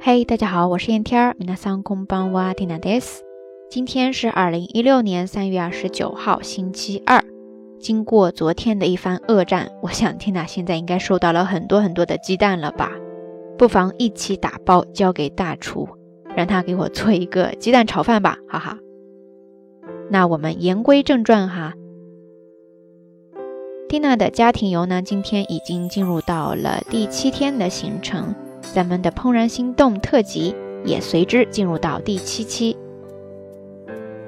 嘿，大家好，我是燕天儿。皆さんこんばんは、ティナです。今天是二零一六年三月二十九号，星期二。经过昨天的一番恶战，我想缇娜现在应该收到了很多很多的鸡蛋了吧？不妨一起打包交给大厨，让他给我做一个鸡蛋炒饭吧，哈哈。那我们言归正传哈。缇娜的家庭游呢，今天已经进入到了第七天的行程。 咱们的怦然心动特辑也随之进入到第七期。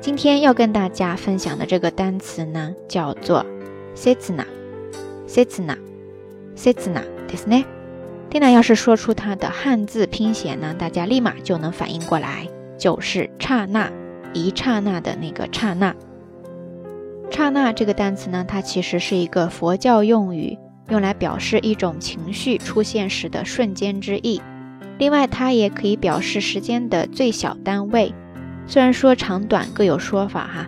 今天要跟大家分享的这个单词呢，叫做 “setsuna”，“setsuna”，“setsuna” ですね。蒂娜要是说出它的汉字拼写呢，大家立马就能反应过来，就是“刹那”，一刹那的那个“刹那”。刹那这个单词呢，它其实是一个佛教用语。 用来表示一种情绪出现时的瞬间之意，另外它也可以表示时间的最小单位。虽然说长短各有说法哈，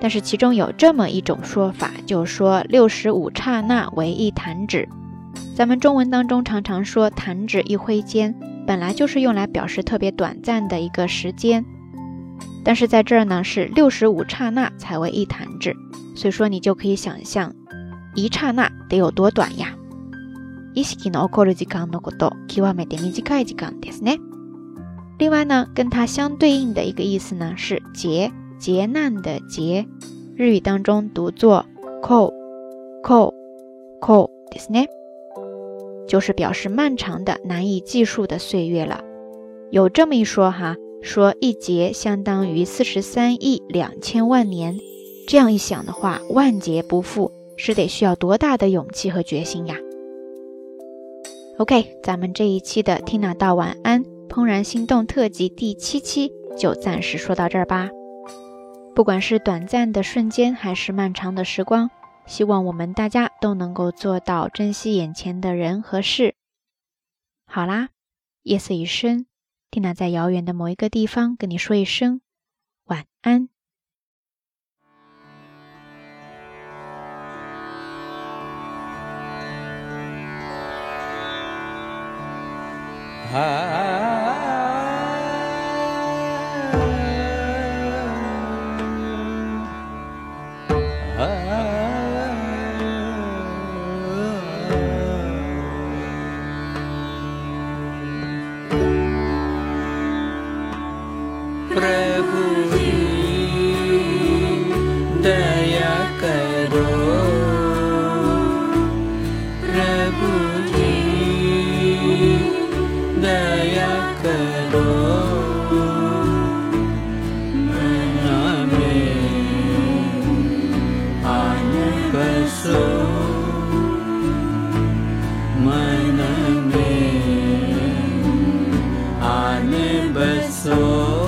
但是其中有这么一种说法，就说六十五刹那为一弹指。咱们中文当中常常说弹指一挥间，本来就是用来表示特别短暂的一个时间，但是在这儿呢是六十五刹那才为一弹指，所以说你就可以想象。一刹那得有多短呀？意識の起こる時間のこと、極めて短い時間ですね。另外呢，跟它相对应的一个意思呢是劫，劫难的劫，日语当中读作こ、こ、こですね，就是表示漫长的、难以计数的岁月了。有这么一说哈，说一劫相当于四十三亿两千万年。这样一想的话，万劫不复。 是得需要多大的勇气和决心呀？OK，咱们这一期的缇娜道晚安怦然心动特辑第七期就暂时说到这儿吧。不管是短暂的瞬间，还是漫长的时光，希望我们大家都能够做到珍惜眼前的人和事。好啦，夜色已深，缇娜在遥远的某一个地方跟你说一声晚安。हा Besor.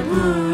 bu.